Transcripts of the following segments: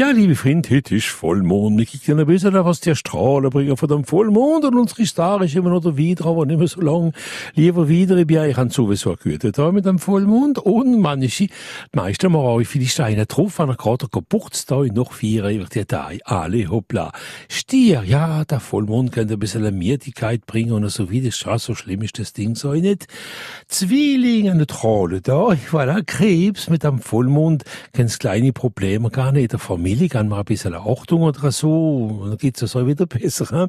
Ja, liebe Freunde, heute ist Vollmond. Wir kicken ein bisschen, was die Strahlen bringen von dem Vollmond und unsere Star ist immer noch der wieder, aber nicht mehr so lang. Lieber wieder, ich bin eigentlich sowieso eine gute da mit dem Vollmond und manche, die meisten mal auch viele Steine drauf, wenn er gerade Geburtstag noch feiern über die Tage. Alle, hoppla. Stier, ja, der Vollmond könnte ein bisschen eine Müdigkeit bringen und so wie das ist so schlimm ist das Ding so nicht. Zwillinge, eine Trolle da, voilà, Krebs mit dem Vollmond, ganz kleine Probleme gar nicht. Der Familie kann man ein bisschen Achtung oder so, dann geht's es wieder besser. Hein?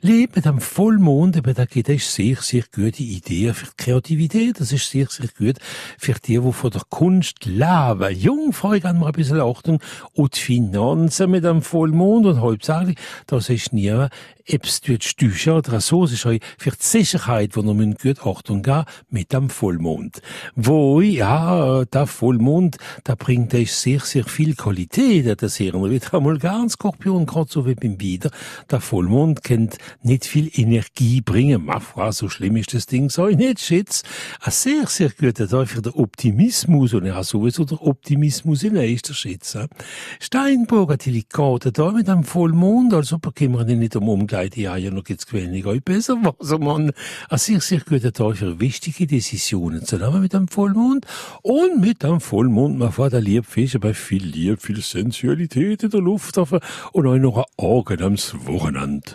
Lebt mit einem Vollmond, eben, da geht es sehr, sehr gute Idee für die Kreativität, das ist sehr, sehr gut für die, die von der Kunst leben. Jungfrau kann man ein bisschen Achtung und die Finanzen mit einem Vollmond und hauptsächlich, das ist nie, die Stücher oder so, das ist auch für die Sicherheit, wo man gut Achtung geben mit dem Vollmond. Wo, ja, der Vollmond, da bringt euch sehr, sehr viel Qualität, das hören wir wieder einmal gern, Skorpion, gerade so wie beim Bieder. Der Vollmond kennt nicht viel Energie bringen. Ma so schlimm ist das Ding so nicht, Schätz. Ein sehr, sehr guter Tag für den Optimismus und ja sowieso der Optimismus in erster Schätz. Steinbock hat Delikate da mit einem Vollmond, also bekommen wir nicht um Umgleich, ja, ja, noch geht's wenig euch besser, was man. Ein sehr, sehr guter Tag für wichtige Decisionen zusammen mit einem Vollmond und mit einem Vollmond, man fährt der Liebfische bei viel Lieb, viel Sensualität in der Luft und auch noch ein angenehmes Wochenende.